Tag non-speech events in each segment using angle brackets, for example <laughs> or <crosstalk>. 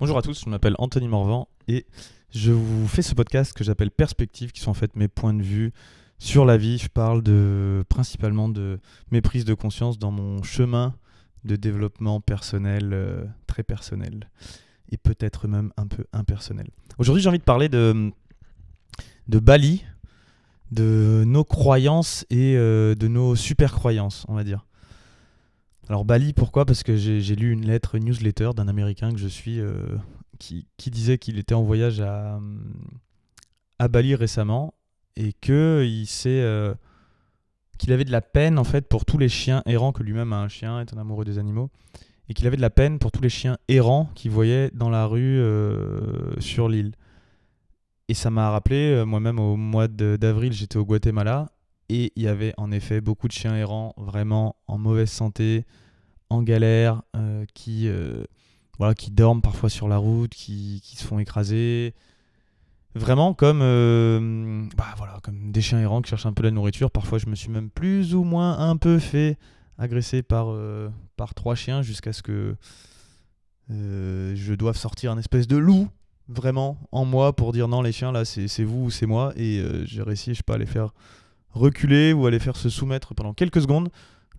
Bonjour à tous, je m'appelle Anthony Morvan et je vous fais ce podcast que j'appelle Perspectives, qui sont en fait mes points de vue sur la vie. Je parle principalement de mes prises de conscience dans mon chemin de développement personnel, euh, très personnel, et peut-être même un peu impersonnel. Aujourd'hui, j'ai envie de parler de, de Bali, de nos croyances et euh, de nos super croyances, on va dire. Alors Bali, pourquoi? Parce que j'ai lu une lettre, newsletter d'un Américain que je suis, euh, qui, disait qu'il était en voyage à, Bali récemment et que il sait euh, qu'il avait de la peine en fait pour tous les chiens errants que lui-même a un chien, est un amoureux des animaux, et qu'il avait de la peine pour tous les chiens errants qu'il voyait dans la rue euh, sur l'île. Et ça m'a rappelé, moi-même au mois d'avril, j'étais au Guatemala et il y avait en effet beaucoup de chiens errants vraiment en mauvaise santé, en galère, euh, qui, euh, voilà, qui dorment parfois sur la route, qui, qui se font écraser. Vraiment comme, euh, bah, voilà, comme des chiens errants qui cherchent un peu la nourriture. Parfois, je me suis même plus ou moins un peu fait agresser par, par trois chiens jusqu'à ce que je doive sortir un espèce de loup vraiment en moi pour dire non les chiens là c'est vous ou c'est moi et j'ai réussi je à les faire reculer ou aller faire se soumettre pendant quelques secondes,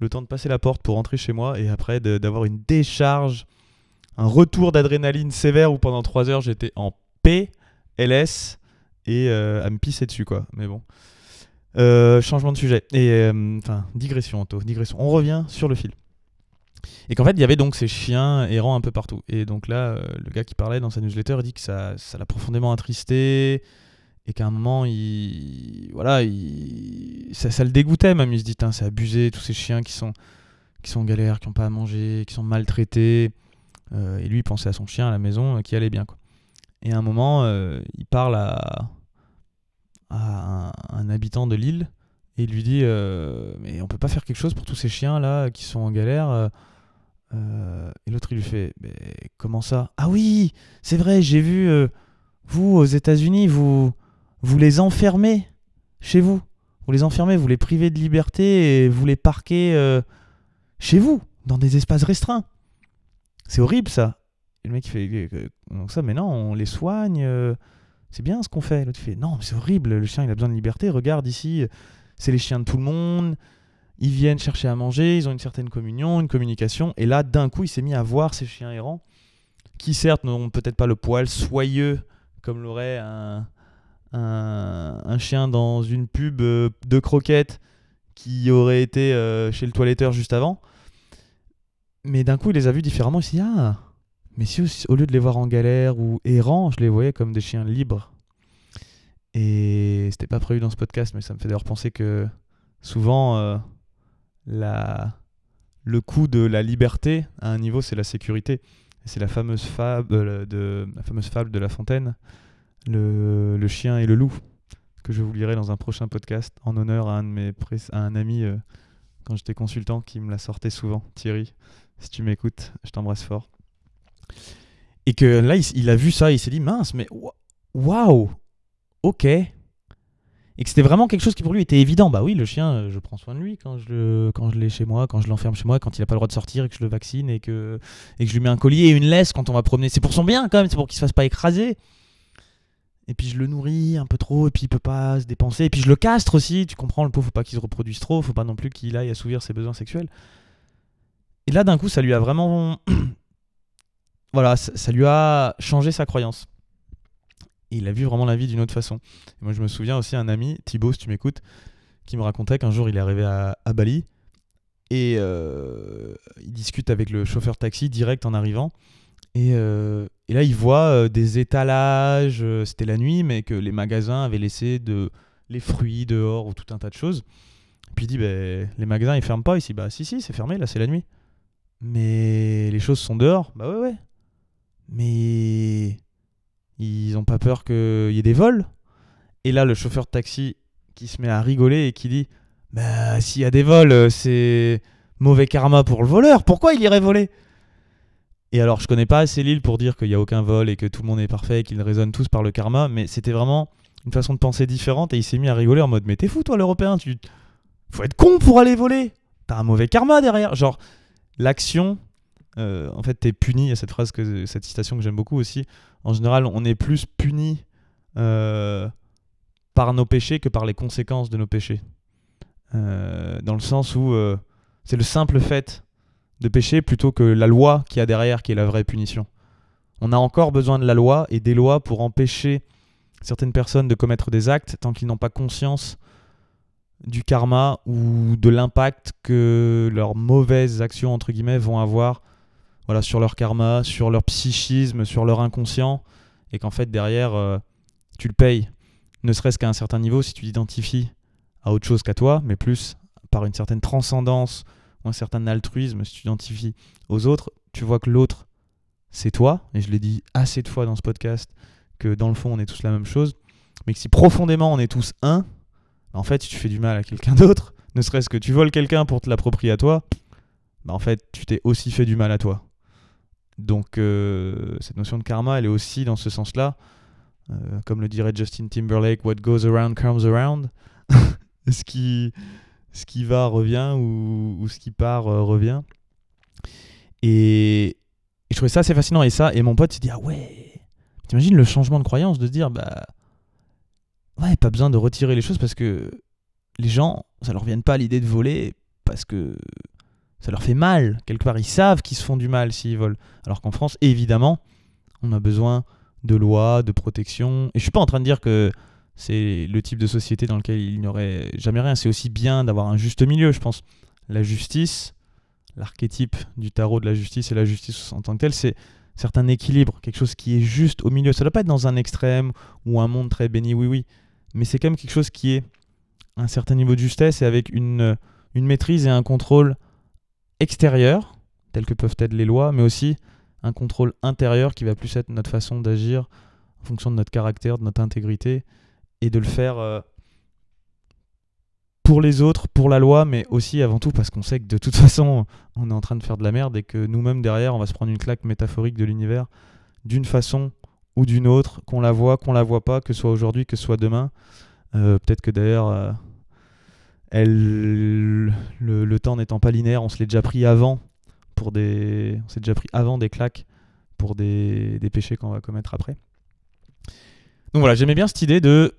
le temps de passer la porte pour rentrer chez moi et après d'avoir une décharge, un retour d'adrénaline sévère où pendant 3 heures j'étais en PLS et euh, à me pisser dessus quoi. Mais bon. Euh, changement de sujet. Et euh, enfin, digression, Anto, digression. On revient sur le fil. Et qu'en fait, il y avait donc ces chiens errants un peu partout. Et donc là, le gars qui parlait dans sa newsletter dit que ça l'a profondément attristé, et qu'à un moment, il, voilà, il, ça, le dégoûtait même. Il se dit, c'est abusé, tous ces chiens qui sont, qui sont en galère, qui n'ont pas à manger, qui sont maltraités. Euh, et lui, il pensait à son chien à la maison euh, qui allait bien. Et à un moment, euh, il parle à, un, habitant de l'île et il lui dit Mais on peut pas faire quelque chose pour tous ces chiens là qui sont en galère Et l'autre, il lui fait mais Comment ça? Ah oui, c'est vrai, j'ai vu, vous aux États-Unis, vous vous les enfermez chez vous. Vous les enfermez, vous les privez de liberté et vous les parquez euh, chez vous, dans des espaces restreints. C'est horrible ça. Et le mec il fait euh, ça, mais non, on les soigne. Euh, c'est bien ce qu'on fait. L'autre fait non, mais c'est horrible. Le chien il a besoin de liberté. Regarde ici, c'est les chiens de tout le monde. Ils viennent chercher à manger, ils ont une certaine communion, une communication. Et là, d'un coup, il s'est mis à voir ces chiens errants qui certes n'ont peut-être pas le poil soyeux comme l'aurait un, un, chien dans une pub euh, de croquettes qui aurait été euh, chez le toiletteur juste avant. Mais d'un coup, il les a vus différemment. Il s'est dit Ah, mais si au lieu de les voir en galère ou errants, je les voyais comme des chiens libres. Et c'était pas prévu dans ce podcast, mais ça me fait d'ailleurs penser que souvent, euh, la... le coût de la liberté à un niveau, c'est la sécurité. C'est la la fameuse fable de La Fontaine le, chien et le loup, que je vous lirai dans un prochain podcast en honneur à un, de mes à un ami euh, quand j'étais consultant qui me la sortait souvent, Thierry. Si tu m'écoutes, je t'embrasse fort. Et que là, il, a vu ça, il s'est dit mince, mais waouh, ok. Et que c'était vraiment quelque chose qui pour lui était évident. Bah oui, le chien, euh, je prends soin de lui quand je quand je l'ai chez moi, quand je l'enferme chez moi, quand il n'a pas le droit de sortir et que je le vaccine et que, et que je lui mets un collier et une laisse quand on va promener. C'est pour son bien quand même, c'est pour qu'il se fasse pas écraser et puis je le nourris un peu trop, et puis il peut pas se dépenser, et puis je le castre aussi, tu comprends, le pauvre, faut pas qu'il se reproduise trop, faut pas non plus qu'il aille assouvir ses besoins sexuels. Et là, d'un coup, ça lui a vraiment. <clears throat> voilà, ça, lui a changé sa croyance. Et il a vu vraiment la vie d'une autre façon. moi, je me souviens aussi un ami, Thibaut, si tu m'écoutes, qui me racontait qu'un jour, il est arrivé à, Bali, et euh, il discute avec le chauffeur taxi direct en arrivant. Euh, et, là, il voit euh, des étalages, euh, c'était la nuit, mais que les magasins avaient laissé les fruits dehors ou tout un tas de choses. Puis il dit, bah, les magasins, ils ferment pas ici. Bah si, si, c'est fermé, là, c'est la nuit. Mais les choses sont dehors. Bah ouais, ouais. Mais ils ont pas peur qu'il y ait des vols. Et là, le chauffeur de taxi qui se met à rigoler et qui dit, bah s'il y a des vols, c'est mauvais karma pour le voleur. Pourquoi il irait voler? Et alors, je connais pas assez l'île pour dire qu'il n'y a aucun vol et que tout le monde est parfait et qu'ils résonnent tous par le karma, mais c'était vraiment une façon de penser différente et il s'est mis à rigoler en mode Mais t'es fou, toi, l'européen, tu. Faut être con pour aller voler T'as un mauvais karma derrière Genre, l'action euh, en fait, tu es puni. Il y a cette phrase, que, cette citation que j'aime beaucoup aussi. En général, on est plus puni euh, par nos péchés que par les conséquences de nos péchés. Euh, dans le sens où c'est le simple fait de pécher plutôt que la loi qui a derrière qui est la vraie punition. On a encore besoin de la loi et des lois pour empêcher certaines personnes de commettre des actes tant qu'ils n'ont pas conscience du karma ou de l'impact que leurs mauvaises actions entre guillemets vont avoir voilà, sur leur karma, sur leur psychisme, sur leur inconscient, et qu'en fait derrière, euh, tu le payes, ne serait-ce qu'à un certain niveau si tu t'identifies à autre chose qu'à toi, mais plus par une certaine transcendance ou un certain altruisme, si tu t'identifies aux autres, tu vois que l'autre, c'est toi, et je l'ai dit assez de fois dans ce podcast, que dans le fond on est tous la même chose, mais que si profondément on est tous un, en fait si tu fais du mal à quelqu'un d'autre, ne serait-ce que tu voles quelqu'un pour te l'approprier à toi, bah en fait tu t'es aussi fait du mal à toi. Donc euh, cette notion de karma, elle est aussi dans ce sens-là. Euh, comme le dirait Justin Timberlake, what goes around comes around. <laughs> ce, qui, ce qui va revient ou, ce qui part euh, revient. Et, je trouvais ça assez fascinant. Et ça, et mon pote s'est dit, ah ouais, t'imagines le changement de croyance de se dire, bah ouais, pas besoin de retirer les choses parce que les gens, ça leur vient pas l'idée de voler parce que ça leur fait mal. Quelque part, ils savent qu'ils se font du mal s'ils volent. Alors qu'en France, évidemment, on a besoin de lois, de protection. Et je suis pas en train de dire que c'est le type de société dans lequel il n'y aurait jamais rien. C'est aussi bien d'avoir un juste milieu, je pense. La justice, l'archétype du tarot de la justice et la justice en tant que telle, c'est certain équilibre, quelque chose qui est juste au milieu. Ça ne doit pas être dans un extrême ou un monde très béni, oui, oui. Mais c'est quand même quelque chose qui est un certain niveau de justesse et avec une, maîtrise et un contrôle extérieur, tels que peuvent être les lois, mais aussi un contrôle intérieur qui va plus être notre façon d'agir en fonction de notre caractère, de notre intégrité, et de le faire euh, pour les autres, pour la loi, mais aussi avant tout parce qu'on sait que de toute <laughs> façon, on est en train de faire de la merde et que nous-mêmes derrière, on va se prendre une claque métaphorique de l'univers d'une façon ou d'une autre, qu'on la voit, qu'on la voit pas, que ce soit aujourd'hui, que ce soit demain. Euh, peut-être que d'ailleurs, euh, le, temps n'étant pas linéaire, on se l'est déjà pris avant pour des, on s'est déjà pris avant des claques pour des péchés qu'on va commettre après. Donc voilà, j'aimais bien cette idée de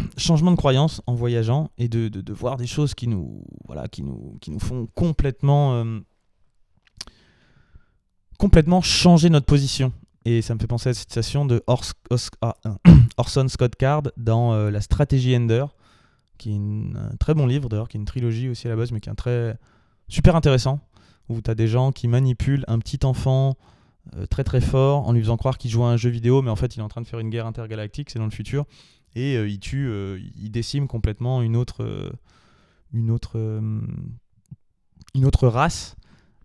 <clears throat> changement de croyance en voyageant et de, voir des choses qui nous, voilà, qui nous, qui nous font complètement, euh, complètement changer notre position. Et ça me fait penser à cette citation de ah, <clears throat> Orson Scott Card dans euh, La stratégie Ender, qui est un très bon livre d'ailleurs, qui est une trilogie aussi à la base, mais qui est un très super intéressant, où tu as des gens qui manipulent un petit enfant euh, très très fort en lui faisant croire qu'il joue à un jeu vidéo, mais en fait il est en train de faire une guerre intergalactique, c'est dans le futur, et euh, il tue, euh, il décime complètement une autre, une autre, une autre race,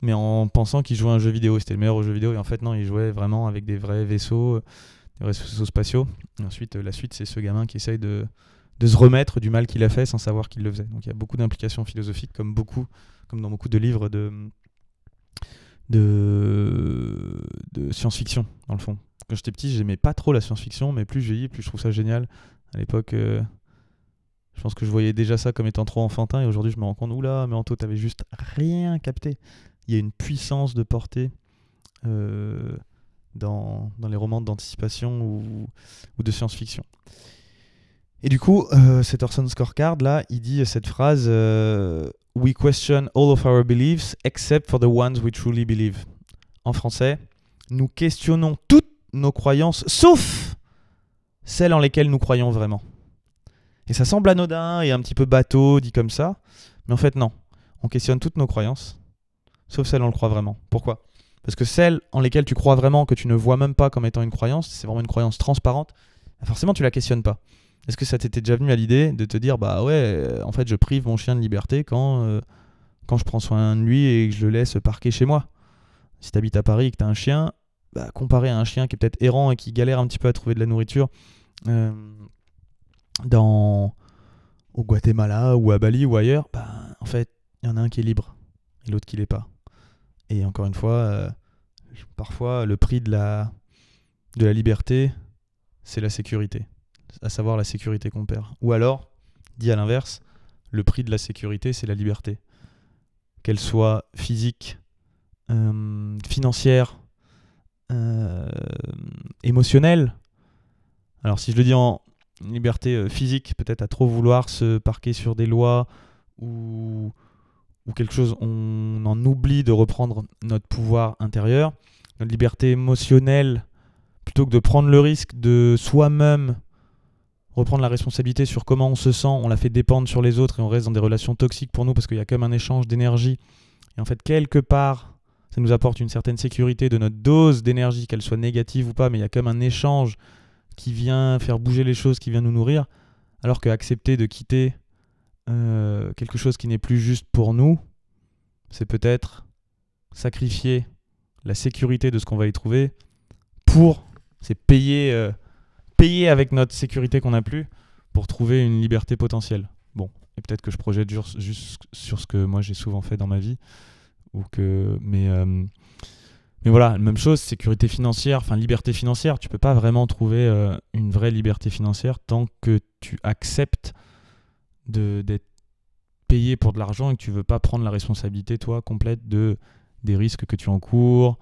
mais en pensant qu'il jouait un jeu vidéo, c'était le meilleur jeu vidéo, et en fait non, il jouait vraiment avec des vrais vaisseaux, des vrais vaisseaux spatiaux. Et ensuite la suite c'est ce gamin qui essaye de se remettre du mal qu'il a fait sans savoir qu'il le faisait. Donc il y a beaucoup d'implications philosophiques, comme beaucoup, comme dans beaucoup de livres de science-fiction, dans le fond. Quand j'étais petit, j'aimais pas trop la science-fiction, mais plus je vieillis, plus je trouve ça génial. À l'époque, euh, je pense que je voyais déjà ça comme étant trop enfantin, et aujourd'hui je me rends compte, oula, mais Anto, t'avais juste rien capté. Il y a une puissance de portée euh, dans, dans, les romans d'anticipation ou, ou de science-fiction. Et du coup, euh, cet Orson Scorecard là, il dit cette phrase We question all of our beliefs except for the ones we truly believe. En français, nous questionnons toutes nos croyances sauf celles en lesquelles nous croyons vraiment. Et ça semble anodin et un petit peu bateau dit comme ça, mais en fait non. On questionne toutes nos croyances sauf celles où on le croit vraiment. Pourquoi? Parce que celles en lesquelles tu crois vraiment que tu ne vois même pas comme étant une croyance, c'est vraiment une croyance transparente, forcément tu la questionnes pas. Est-ce que ça t'était déjà venu à l'idée de te dire, bah ouais, euh, en fait, je prive mon chien de liberté quand, euh, quand je prends soin de lui et que je le laisse parquer chez moi? Si tu habites à Paris et que tu as un chien, bah, comparé à un chien qui est peut-être errant et qui galère un petit peu à trouver de la nourriture euh, dans, au Guatemala ou à Bali ou ailleurs, bah, en fait, il y en a un qui est libre et l'autre qui l'est pas. Et encore une fois, parfois, le prix de la, de la liberté, c'est la sécurité à savoir la sécurité qu'on perd. Ou alors, dit à l'inverse, le prix de la sécurité, c'est la liberté. Qu'elle soit physique, euh, financière, émotionnelle. Alors si je le dis en liberté physique, peut-être à trop vouloir se parquer sur des lois ou, ou quelque chose, on en oublie de reprendre notre pouvoir intérieur. Notre liberté émotionnelle, plutôt que de prendre le risque de soi-même reprendre la responsabilité sur comment on se sent, on la fait dépendre sur les autres et on reste dans des relations toxiques pour nous parce qu'il y a même un échange d'énergie. Et en fait, quelque part, ça nous apporte une certaine sécurité de notre dose d'énergie, qu'elle soit négative ou pas, mais il y a quand même un échange qui vient faire bouger les choses, qui vient nous nourrir. Alors qu'accepter de quitter euh, quelque chose qui n'est plus juste pour nous, c'est peut-être sacrifier la sécurité de ce qu'on va y trouver pour, c'est payer. Euh, payer avec notre sécurité qu'on n'a plus pour trouver une liberté potentielle. Bon, et peut-être que je projette juste sur ce que moi j'ai souvent fait dans ma vie. Ou que, mais, euh, mais voilà, même chose, sécurité financière, enfin liberté financière. Tu peux pas vraiment trouver euh, une vraie liberté financière tant que tu acceptes d'être payé pour de l'argent et que tu veux pas prendre la responsabilité, toi, complète de, des risques que tu encours,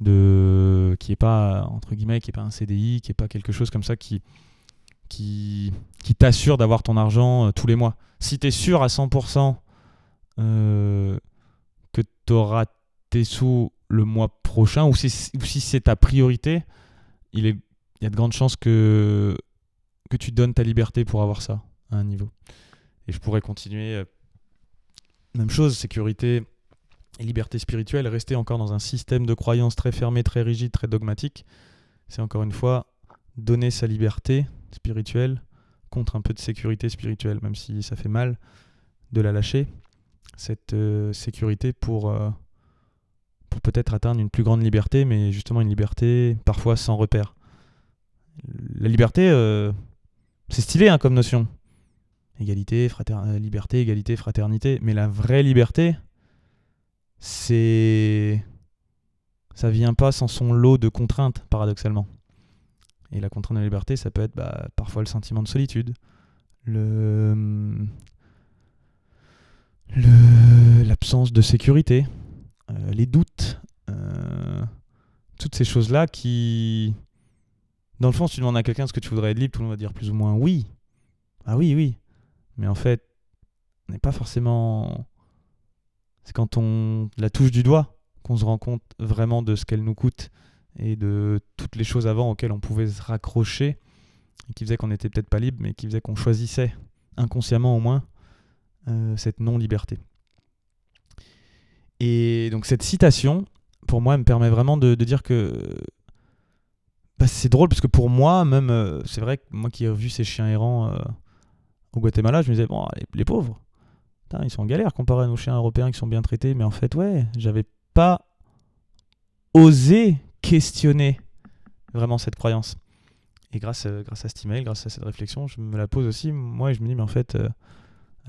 de qui est pas entre guillemets qui est pas un CDI qui est pas quelque chose comme ça qui qui, qui t'assure d'avoir ton argent euh, tous les mois si tu es sûr à 100% euh, que tu auras tes sous le mois prochain ou si, c'est ta priorité il y a de grandes chances que que tu donnes ta liberté pour avoir ça à un niveau. Et je pourrais continuer euh, même chose sécurité liberté spirituelle, rester encore dans un système de croyances très fermé, très rigide, très dogmatique, c'est encore une fois donner sa liberté spirituelle contre un peu de sécurité spirituelle, même si ça fait mal de la lâcher, cette euh, sécurité pour, euh, pour peut-être atteindre une plus grande liberté, mais justement une liberté parfois sans repère. La liberté, euh, c'est stylé hein, comme notion. Égalité, liberté, égalité, fraternité, mais la vraie liberté, c'est ça vient pas sans son lot de contraintes, paradoxalement. Et la contrainte de la liberté, ça peut être bah, parfois le sentiment de solitude, le l'absence de sécurité, euh, les doutes, euh, toutes ces choses-là qui, dans le fond, si tu demandes à quelqu'un ce que tu voudrais être libre, tout le monde va dire plus ou moins oui. Ah oui, oui. Mais en fait, on n'est pas forcément c'est quand on la touche du doigt qu'on se rend compte vraiment de ce qu'elle nous coûte et de toutes les choses avant auxquelles on pouvait se raccrocher et qui faisaient qu'on n'était peut-être pas libre, mais qui faisaient qu'on choisissait inconsciemment au moins euh, cette non-liberté. Et donc cette citation, pour moi, elle me permet vraiment de, dire que bah, c'est drôle parce que pour moi, même, euh, c'est vrai que moi qui ai vu ces chiens errants euh, au Guatemala, je me disais, bon, les pauvres, ils sont en galère comparé à nos chiens européens qui sont bien traités. Mais en fait, ouais, j'avais pas osé questionner vraiment cette croyance. Et grâce, grâce à cet email, grâce à cette réflexion, je me la pose aussi, moi, et je me dis, mais en fait,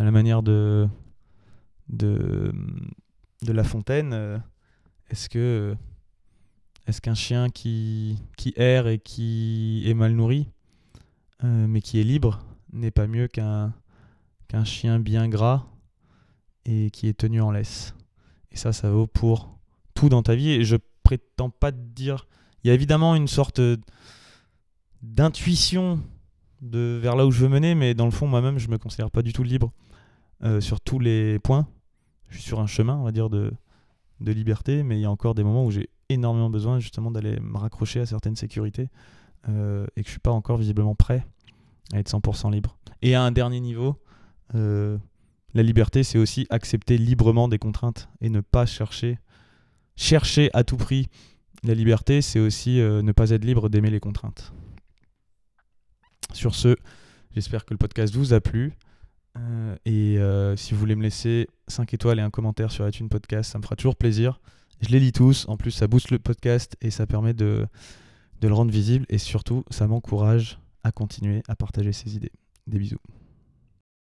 à la manière de, de, La Fontaine, euh, est-ce que est-ce qu'un chien qui, erre et qui est mal nourri, mais qui est libre, n'est pas mieux qu'un qu'un chien bien gras et qui est tenu en laisse? Et ça, ça vaut pour tout dans ta vie. Et je prétends pas te dire. Il y a évidemment une sorte d'intuition de vers là où je veux mener, mais dans le fond, moi-même, je me considère pas du tout libre euh, sur tous les points. Je suis sur un chemin, on va dire, de, de liberté, mais il y a encore des moments où j'ai énormément besoin justement d'aller me raccrocher à certaines sécurités euh, et que je suis pas encore visiblement prêt à être 100% libre. Et à un dernier niveau, euh, la liberté, c'est aussi accepter librement des contraintes et ne pas chercher. Chercher à tout prix la liberté, c'est aussi euh, ne pas être libre d'aimer les contraintes. Sur ce, j'espère que le podcast vous a plu. Euh, et euh, si vous voulez me laisser 5 étoiles et un commentaire sur iTunes Podcast, ça me fera toujours plaisir. Je les lis tous. En plus, ça booste le podcast et ça permet de, de le rendre visible. Et surtout, ça m'encourage à continuer à partager ces idées. Des bisous.